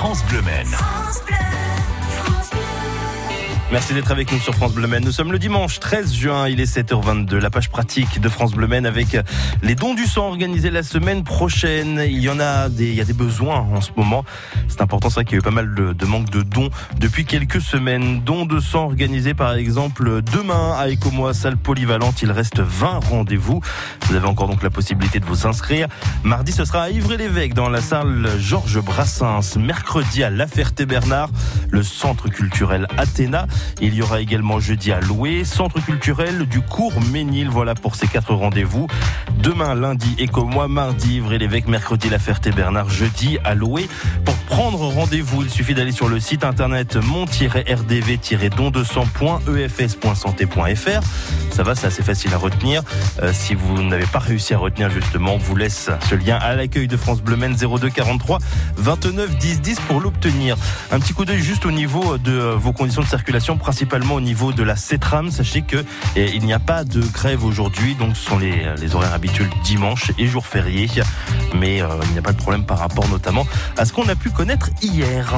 Bleu Maine. Merci d'être avec nous sur France Bleu Maine. Nous sommes le dimanche 13 juin, il est 7h22. La page pratique de France Bleu Maine avec les dons du sang organisés la semaine prochaine. Il y en a des, il y a des besoins en ce moment. C'est important, c'est vrai qu'il y a eu pas mal de, de manque de dons depuis quelques semaines. Dons de sang organisés par exemple demain à Ecomois, salle polyvalente. Il reste 20 rendez-vous. Vous avez encore donc la possibilité de vous inscrire. Mardi, ce sera à Ivry-l'Évêque dans la salle Georges Brassens. Mercredi à La Ferté-Bernard, le centre culturel Athéna. Il y aura également jeudi à Loué, centre culturel du cours Ménil. Voilà pour ces quatre rendez-vous. Demain, lundi, Écomois, mardi, Ivry-l'Évêque, mercredi, La Ferté-Bernard, jeudi à Loué. Pour prendre rendez-vous, il suffit d'aller sur le site internet mon-rdv-don200.efs.santé.fr. Ça va, c'est assez facile à retenir. Euh, si vous n'avez pas réussi à retenir justement, vous laisse ce lien à l'accueil de France Bleu Maine 02 43 29 10 10 pour l'obtenir. Un petit coup d'œil juste au niveau de vos conditions de circulation, principalement au niveau de la CETRAM. Sachez que eh, il n'y a pas de grève aujourd'hui, donc ce sont les, horaires habituels dimanche et jour férié. Mais euh, il n'y a pas de problème par rapport notamment à ce qu'on a pu connaître hier.